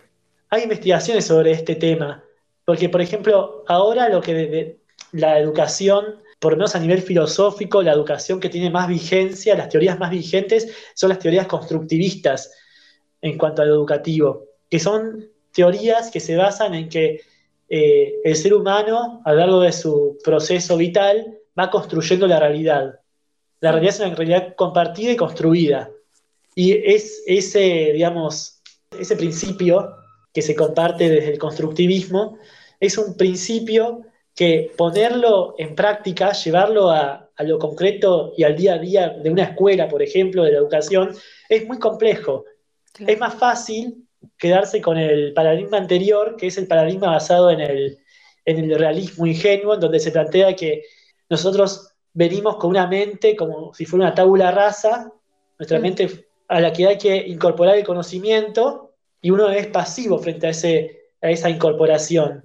hay investigaciones sobre este tema, porque por ejemplo, ahora lo que la educación, por lo menos a nivel filosófico, la educación que tiene más vigencia, las teorías más vigentes son las teorías constructivistas en cuanto a lo educativo, que son teorías que se basan en que eh, el ser humano, a lo largo de su proceso vital, va construyendo la realidad. La realidad es una realidad compartida y construida. Y es ese, digamos, ese principio que se comparte desde el constructivismo, es un principio que ponerlo en práctica, llevarlo a, a, lo concreto y al día a día de una escuela, por ejemplo, de la educación, es muy complejo. Es más fácil quedarse con el paradigma anterior, que es el paradigma basado en el, realismo ingenuo, en donde se plantea que nosotros venimos con una mente como si fuera una tabula rasa, nuestra mm. mente a la que hay que incorporar el conocimiento y uno es pasivo frente a, ese, a esa incorporación.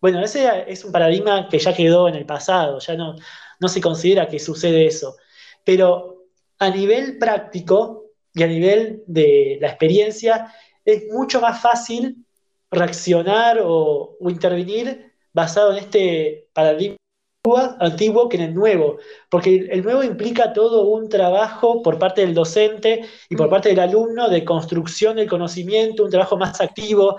Bueno, ese es un paradigma que ya quedó en el pasado, ya no, no se considera que sucede eso. Pero a nivel práctico, y a nivel de la experiencia es mucho más fácil reaccionar o, intervenir basado en este paradigma antiguo que en el nuevo, porque el nuevo implica todo un trabajo por parte del docente y por mm. parte del alumno de construcción del conocimiento, un trabajo más activo,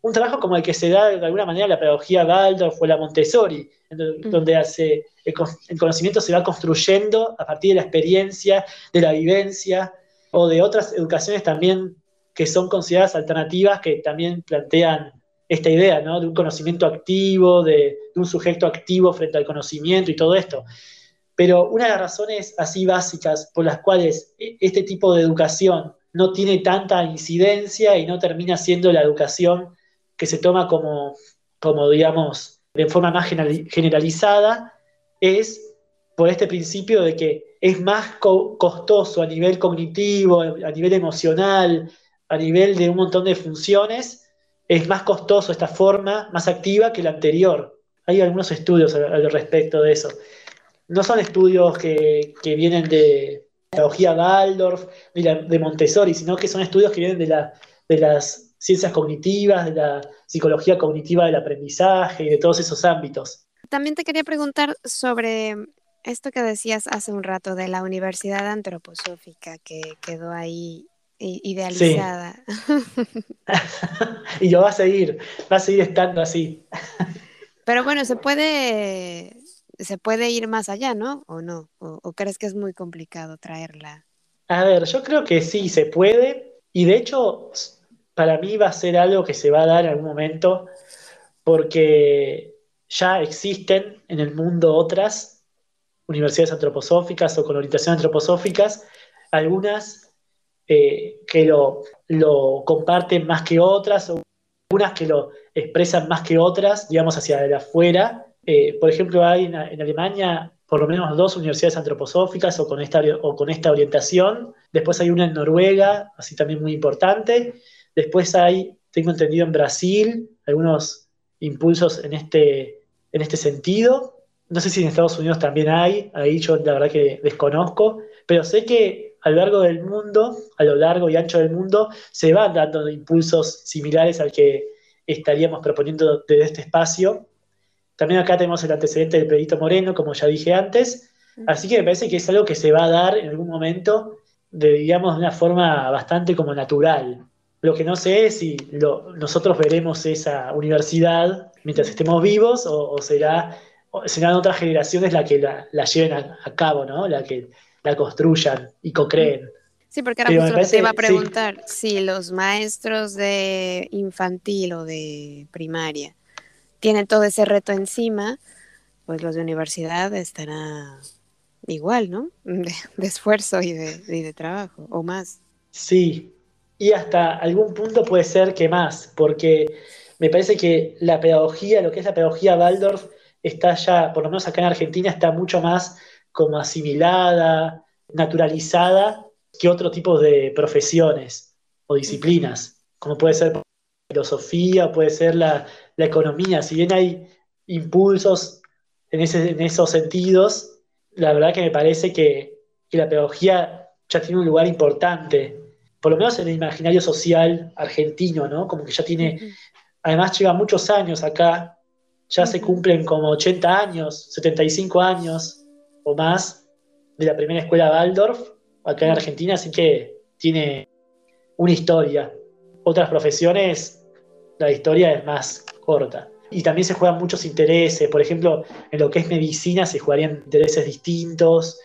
un trabajo como el que se da de alguna manera la pedagogía Waldorf o la Montessori, mm. donde hace, el conocimiento se va construyendo a partir de la experiencia, de la vivencia, o de otras educaciones también que son consideradas alternativas, que también plantean esta idea, ¿no? De un conocimiento activo, de, un sujeto activo frente al conocimiento y todo esto. Pero una de las razones así básicas por las cuales e, este tipo de educación no tiene tanta incidencia y no termina siendo la educación que se toma como, como digamos, de forma más generalizada, es por este principio de que es más costoso a nivel cognitivo, a nivel emocional, a nivel de un montón de funciones, es más costoso esta forma, más activa que la anterior. Hay algunos estudios al, respecto de eso. No son estudios que, vienen de pedagogía Waldorf, de, de, Montessori, sino que son estudios que vienen de, la, de las ciencias cognitivas, de la psicología cognitiva del aprendizaje y de todos esos ámbitos. También te quería preguntar sobre Esto que decías hace un rato de la Universidad Antroposófica que quedó ahí idealizada. [LAUGHS] [LAUGHS] y yo va a seguir, va a seguir estando así. Pero bueno, se puede, se puede ir más allá, ¿no? ¿O no? ¿O, crees que es muy complicado traerla? A ver, yo creo que sí, se puede. Y de hecho, para mí va a ser algo que se va a dar en algún momento, porque ya existen en el mundo otras universidades antroposóficas o con orientación antroposóficas, algunas eh, que lo, comparten más que otras, o algunas que lo expresan más que otras, digamos, hacia afuera. Eh, por ejemplo, hay en, Alemania por lo menos dos universidades antroposóficas o con, esta, con esta orientación. Después hay una en Noruega, así también muy importante. Después hay, tengo entendido, en Brasil, algunos impulsos en este, en este sentido. No sé si en Estados Unidos también hay, ahí yo la verdad que desconozco, pero sé que a lo largo del mundo, a lo largo y ancho del mundo, se van dando impulsos similares al que estaríamos proponiendo desde este espacio. También acá tenemos el antecedente del Pedrito Moreno, como ya dije antes, así que me parece que es algo que se va a dar en algún momento, de, digamos, de una forma bastante como natural. Lo que no sé es si nosotros veremos esa universidad mientras estemos vivos o, será, serán otras generaciones las que la, lleven a, cabo, ¿no? La que la construyan y co-creen. Sí, porque ahora justo te iba a preguntar si los maestros de infantil o de primaria tienen todo ese reto encima, pues los de universidad estará igual, ¿no? De, esfuerzo y de, y de trabajo, o más. Sí, y hasta algún punto puede ser que más, porque me parece que la pedagogía, lo que es la pedagogía Waldorf, está ya, por lo menos acá en Argentina, está mucho más como asimilada, naturalizada que otro tipo de profesiones o disciplinas, como puede ser la filosofía, puede ser la, economía. Si bien hay impulsos en, esos sentidos, la verdad que me parece que, que la pedagogía ya tiene un lugar importante por lo menos en el imaginario social argentino, ¿no? Como que ya tiene, además lleva muchos años acá, ya se cumplen como 80 años, 75 años o más de la primera escuela Waldorf acá en Argentina, así que tiene una historia. Otras profesiones, la historia es más corta. Y también se juegan muchos intereses, por ejemplo, en lo que es medicina se jugarían intereses distintos,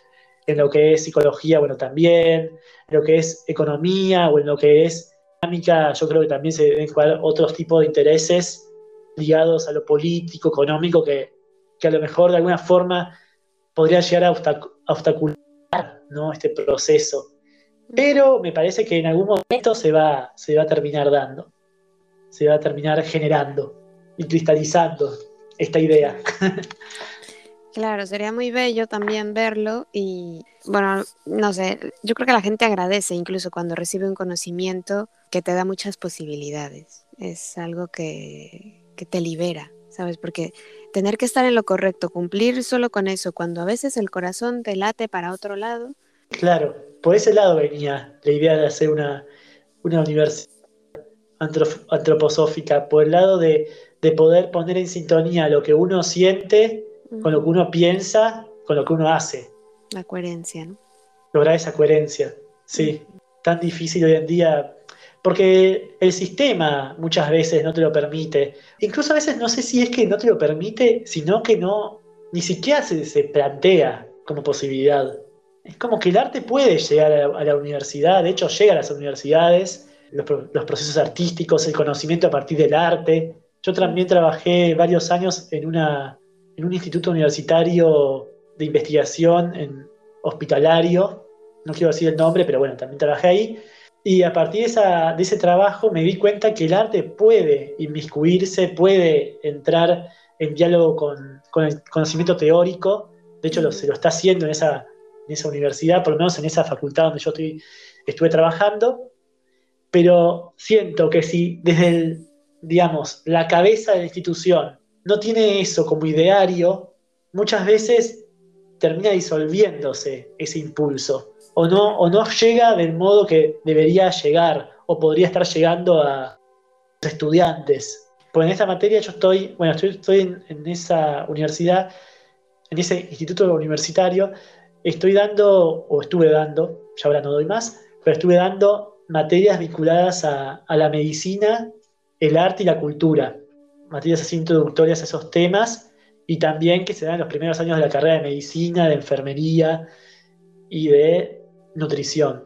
en lo que es psicología, bueno, también, en lo que es economía o en lo que es dinámica, yo creo que también se deben jugar otros tipos de intereses ligados a lo político, económico, que, a lo mejor de alguna forma podría llegar a, obstaculizar ¿no? este proceso. Pero me parece que en algún momento se va, se va a terminar dando, se va a terminar generando y cristalizando esta idea. [LAUGHS] Claro, sería muy bello también verlo y, bueno, no sé, yo creo que la gente agradece incluso cuando recibe un conocimiento que te da muchas posibilidades. Es algo que, que te libera, ¿sabes? Porque tener que estar en lo correcto, cumplir solo con eso, cuando a veces el corazón te late para otro lado. Claro, por ese lado venía la idea de hacer una, una universidad antroposófica, por el lado de, de poder poner en sintonía lo que uno siente con lo que uno piensa, con lo que uno hace. La coherencia, ¿no? Lograr esa coherencia, sí. Tan difícil hoy en día, porque el sistema muchas veces no te lo permite. Incluso a veces no sé si es que no te lo permite, sino que no, ni siquiera se, plantea como posibilidad. Es como que el arte puede llegar a, la universidad, de hecho llega a las universidades, los, los procesos artísticos, el conocimiento a partir del arte. Yo también trabajé varios años en una en un instituto universitario de investigación en hospitalario, no quiero decir el nombre, pero bueno, también trabajé ahí. Y a partir de, ese trabajo me di cuenta que el arte puede inmiscuirse, puede entrar en diálogo con, el conocimiento teórico. De hecho, lo, se lo está haciendo en esa, universidad, por lo menos en esa facultad donde yo estuve trabajando. Pero siento que si desde digamos, la cabeza de la institución no tiene eso como ideario, muchas veces termina disolviéndose ese impulso o no, o no llega del modo que debería llegar o podría estar llegando a los estudiantes. Pues en esta materia yo estoy, bueno, estoy, en, esa universidad, en ese instituto universitario, estoy dando, o estuve dando, ya ahora no doy más, pero estuve dando materias vinculadas a, la medicina, el arte y la cultura, materias así introductorias a esos temas, y también que se dan en los primeros años de la carrera de medicina, de enfermería y de nutrición.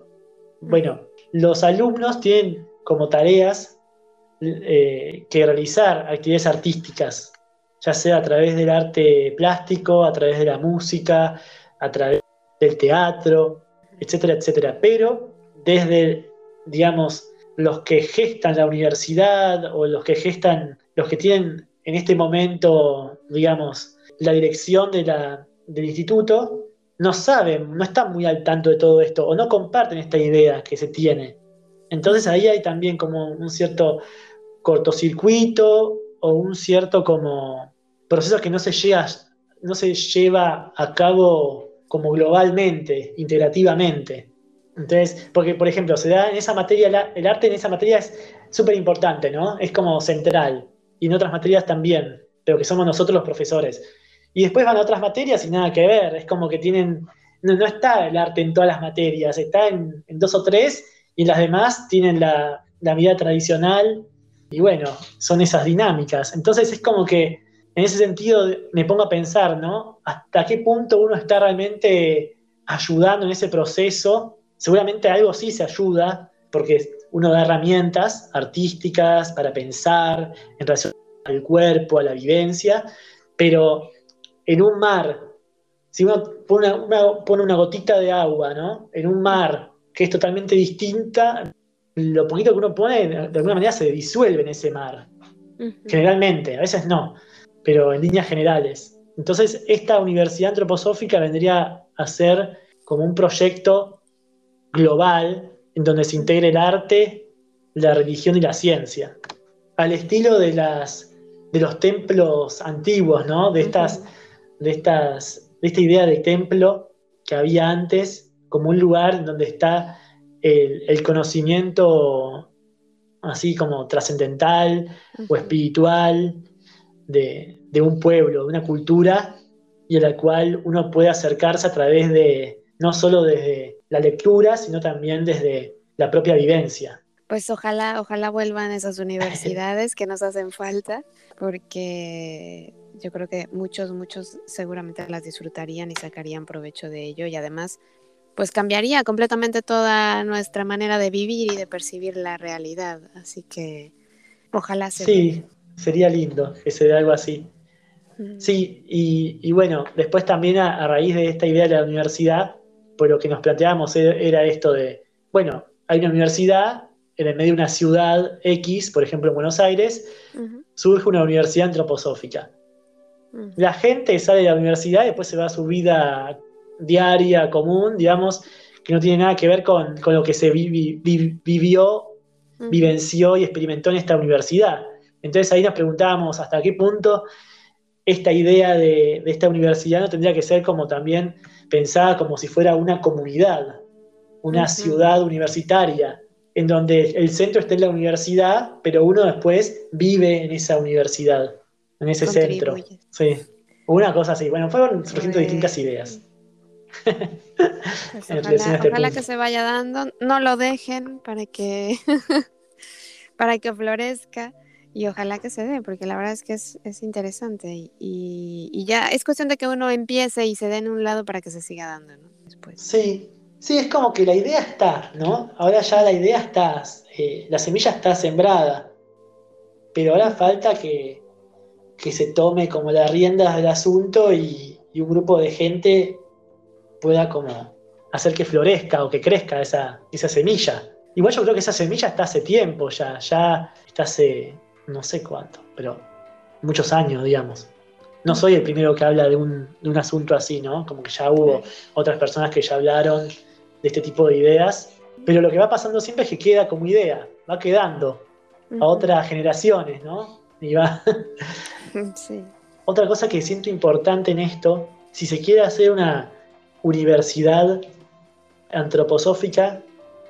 Bueno, los alumnos tienen como tareas eh, que realizar actividades artísticas, ya sea a través del arte plástico, a través de la música, a través del teatro, etcétera, etcétera. Pero desde, digamos, los que gestan la universidad o los que gestan, los que tienen en este momento, digamos, la dirección del instituto, no saben, no están muy al tanto de todo esto o no comparten esta idea que se tiene. Entonces ahí hay también como un cierto cortocircuito o un cierto como proceso que no se, llega, no se lleva a cabo como globalmente, integrativamente. Entonces, porque por ejemplo, se da en esa materia, el arte en esa materia es súper importante, ¿no? Es como central. Y en otras materias también, pero que somos nosotros los profesores. Y después van a otras materias y nada que ver, es como que tienen, no, está el arte en todas las materias, está en, dos o tres y las demás tienen la, la vida tradicional y bueno, son esas dinámicas. Entonces es como que en ese sentido me pongo a pensar, ¿no? ¿Hasta qué punto uno está realmente ayudando en ese proceso? Seguramente algo sí se ayuda, porque uno da herramientas artísticas para pensar en relación al cuerpo, a la vivencia, pero en un mar, si uno pone una, gotita de agua, ¿no? En un mar que es totalmente distinta, lo poquito que uno pone, de alguna manera se disuelve en ese mar. Generalmente, a veces no, pero en líneas generales. Entonces, esta universidad antroposófica vendría a ser como un proyecto global en donde se integre el arte, la religión y la ciencia. Al estilo de, las, de los templos antiguos, ¿no? De estas de, estas, de esta idea de templo que había antes como un lugar donde está el, conocimiento así como trascendental o espiritual de, un pueblo, de una cultura, y a la cual uno puede acercarse a través de, no solo desde la lectura, sino también desde la propia vivencia. Pues ojalá, ojalá vuelvan esas universidades que nos hacen falta, porque yo creo que muchos, muchos seguramente las disfrutarían y sacarían provecho de ello y además pues cambiaría completamente toda nuestra manera de vivir y de percibir la realidad. Así que ojalá se Sí, sería lindo que se dé algo así. Sí, y, bueno, después también a, raíz de esta idea de la universidad, pues lo que nos planteábamos era, esto de, bueno, hay una universidad en el medio de una ciudad X, por ejemplo en Buenos Aires, surge una universidad antroposófica. La gente sale de la universidad y después se va a su vida diaria, común, digamos, que no tiene nada que ver con, lo que se vivió, vivenció y experimentó en esta universidad. Entonces ahí nos preguntábamos hasta qué punto esta idea de, esta universidad no tendría que ser como también pensada como si fuera una comunidad, una ciudad universitaria, en donde el centro esté en la universidad, pero uno después vive en esa universidad en ese centro. Sí, una cosa así. Bueno, fueron surgiendo distintas ideas. Pues [LAUGHS] este ojalá, que se vaya dando, no lo dejen para que [LAUGHS] para que florezca y ojalá que se dé, porque la verdad es que es, interesante y, ya es cuestión de que uno empiece y se dé en un lado para que se siga dando, ¿no? Después. Sí, sí, es como que la idea está, ¿no? Ahora ya la idea está, eh, la semilla está sembrada, pero ahora falta que, que se tome como las riendas del asunto y, un grupo de gente pueda como hacer que florezca o que crezca esa, esa semilla. Igual yo creo que esa semilla está hace tiempo ya, ya está hace no sé cuánto, pero muchos años, digamos. No soy el primero que habla de un, de un asunto así, ¿no? Como que ya hubo otras personas que ya hablaron de este tipo de ideas, pero lo que va pasando siempre es que queda como idea, va quedando a otras generaciones, ¿no? Y va, [LAUGHS] Otra cosa que siento importante en esto, si se quiere hacer una universidad antroposófica,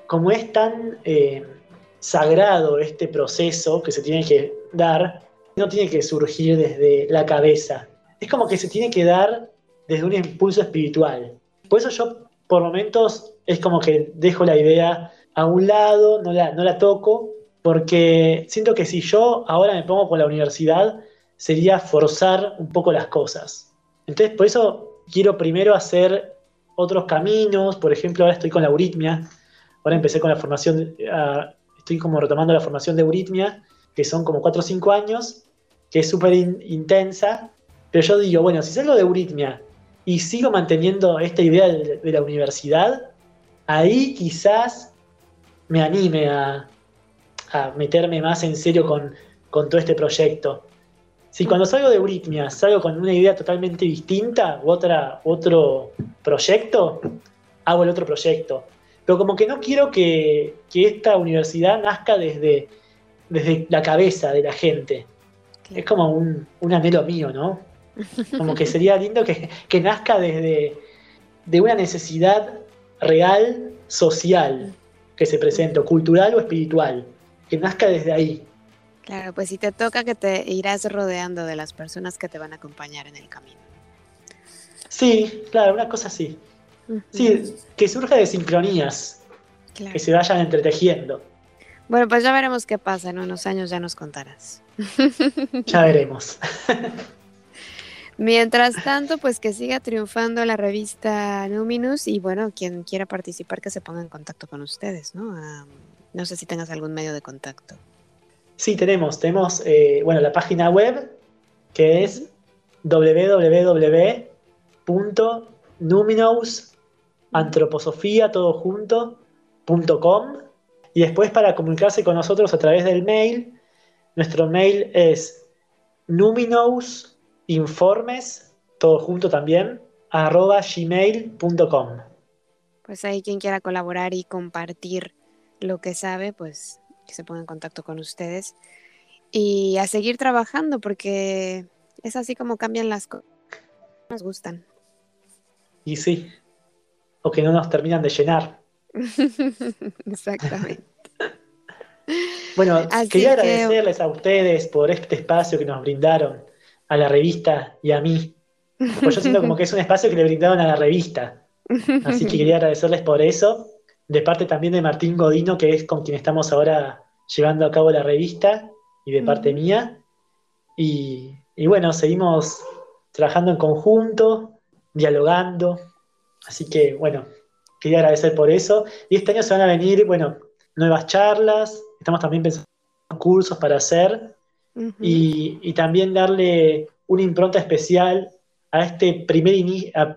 como es tan eh, sagrado este proceso que se tiene que dar, no tiene que surgir desde la cabeza. Es como que se tiene que dar desde un impulso espiritual. Por eso yo por momentos es como que dejo la idea a un lado, no la, no la toco, porque siento que si yo ahora me pongo con la universidad, sería forzar un poco las cosas. Entonces, por eso quiero primero hacer otros caminos, por ejemplo, ahora estoy con la euritmia, ahora empecé con la formación, ah, estoy como retomando la formación de euritmia, que son como 4 o 5 años, que es súper intensa, pero yo digo, bueno, si salgo de euritmia y sigo manteniendo esta idea de, de la universidad, ahí quizás me anime a, a meterme más en serio con, todo este proyecto. Si cuando salgo de Euritmia salgo con una idea totalmente distinta u otra, otro proyecto, hago el otro proyecto. Pero como que no quiero que, esta universidad nazca desde, desde la cabeza de la gente. Es como un, anhelo mío, ¿no? [LAUGHS] Como que sería lindo que, que nazca desde de una necesidad real, social, que se presente, cultural o espiritual que nazca desde ahí. Claro, pues si te toca que te irás rodeando de las personas que te van a acompañar en el camino. Sí, claro, una cosa así. Sí, que surja de sincronías, que se vayan entretejiendo. Bueno, pues ya veremos qué pasa, en unos años ya nos contarás. Ya veremos. [LAUGHS] Mientras tanto, pues que siga triunfando la revista Numinus y bueno, quien quiera participar que se ponga en contacto con ustedes, ¿no? No sé si tengas algún medio de contacto. Sí, tenemos. Tenemos, eh, bueno, la página web que es www.numinos.antroposofia.com y después para comunicarse con nosotros a través del mail, nuestro mail es numinousinformes, todo junto también, arroba gmail.com. Pues ahí quien quiera colaborar y compartir lo que sabe, pues que se ponga en contacto con ustedes y a seguir trabajando porque es así como cambian las cosas. Nos gustan. Y sí, o que no nos terminan de llenar. [LAUGHS] Exactamente. [LAUGHS] bueno, quería agradecerles a ustedes por este espacio que nos brindaron a la revista y a mí. Pues yo [LAUGHS] siento como que es un espacio que le brindaron a la revista. Así que quería agradecerles por eso de parte también de Martín Godino, que es con quien estamos ahora llevando a cabo la revista, y de parte mía. Y, bueno, seguimos trabajando en conjunto, dialogando. Así que bueno, quería agradecer por eso. Y este año se van a venir, bueno, nuevas charlas, estamos también pensando en cursos para hacer y, y, también darle una impronta especial a este primer,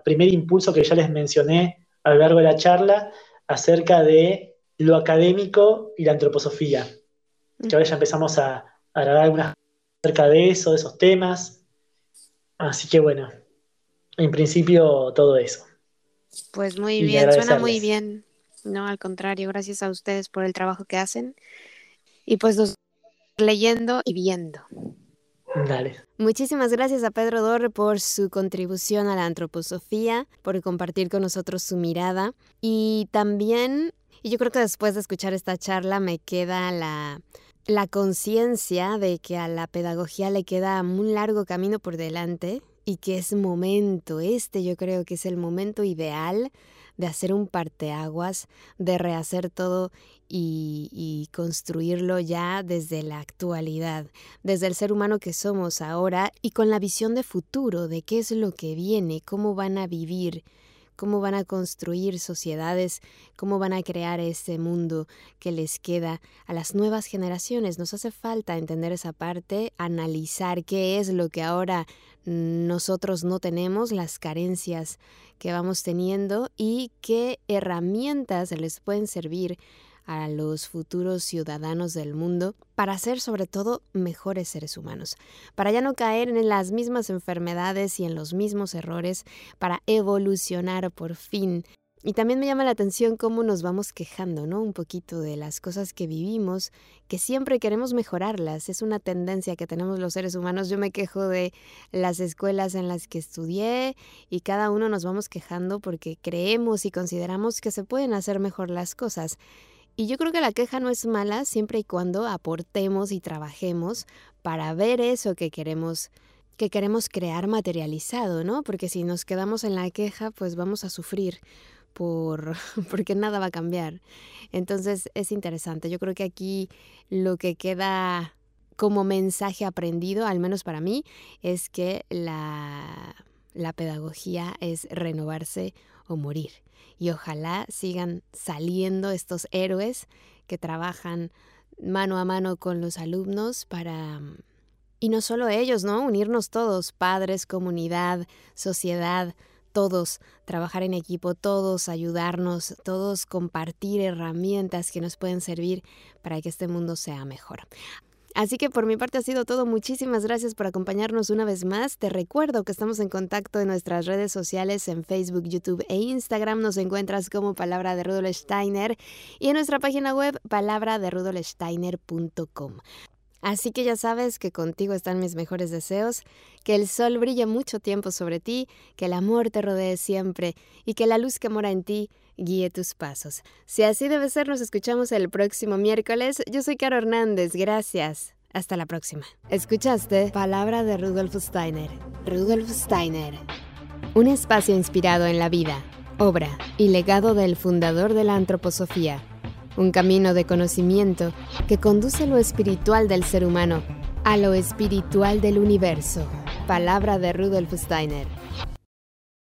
primer impulso que ya les mencioné a lo largo de la charla, acerca de lo académico y la antroposofía. Que ahora ya empezamos a, a grabar algunas acerca de eso, de esos temas. Así que bueno, en principio todo eso. Pues muy bien, suena muy bien. No, al contrario, gracias a ustedes por el trabajo que hacen. Y pues los leyendo y viendo. Dale. Muchísimas gracias a Pedro Dorre por su contribución a la antroposofía, por compartir con nosotros su mirada y también, y yo creo que después de escuchar esta charla me queda la, la conciencia de que a la pedagogía le queda un largo camino por delante y que es momento, este yo creo que es el momento ideal de hacer un parteaguas, de rehacer todo y, construirlo ya desde la actualidad, desde el ser humano que somos ahora y con la visión de futuro, de qué es lo que viene, cómo van a vivir cómo van a construir sociedades, cómo van a crear ese mundo que les queda a las nuevas generaciones. Nos hace falta entender esa parte, analizar qué es lo que ahora nosotros no tenemos, las carencias que vamos teniendo y qué herramientas les pueden servir a los futuros ciudadanos del mundo para ser sobre todo mejores seres humanos, para ya no caer en las mismas enfermedades y en los mismos errores, para evolucionar por fin. Y también me llama la atención cómo nos vamos quejando, ¿no? Un poquito de las cosas que vivimos, que siempre queremos mejorarlas. Es una tendencia que tenemos los seres humanos. Yo me quejo de las escuelas en las que estudié y cada uno nos vamos quejando porque creemos y consideramos que se pueden hacer mejor las cosas. Y yo creo que la queja no es mala siempre y cuando aportemos y trabajemos para ver eso que queremos que queremos crear materializado, ¿no? Porque si nos quedamos en la queja, pues vamos a sufrir por, [LAUGHS] porque nada va a cambiar. Entonces es interesante. Yo creo que aquí lo que queda como mensaje aprendido, al menos para mí, es que la, la pedagogía es renovarse o morir. Y ojalá sigan saliendo estos héroes que trabajan mano a mano con los alumnos para y no solo ellos, ¿no? Unirnos todos, padres, comunidad, sociedad, todos, trabajar en equipo, todos ayudarnos, todos compartir herramientas que nos pueden servir para que este mundo sea mejor. Así que por mi parte ha sido todo. Muchísimas gracias por acompañarnos una vez más. Te recuerdo que estamos en contacto en nuestras redes sociales en Facebook, YouTube e Instagram. Nos encuentras como Palabra de Rudolf Steiner y en nuestra página web palabraderudolfsteiner.com. Así que ya sabes que contigo están mis mejores deseos, que el sol brille mucho tiempo sobre ti, que el amor te rodee siempre y que la luz que mora en ti guíe tus pasos. Si así debe ser, nos escuchamos el próximo miércoles. Yo soy Caro Hernández, gracias. Hasta la próxima. Escuchaste Palabra de Rudolf Steiner. Rudolf Steiner. Un espacio inspirado en la vida, obra y legado del fundador de la antroposofía un camino de conocimiento que conduce lo espiritual del ser humano a lo espiritual del universo. Palabra de Rudolf Steiner.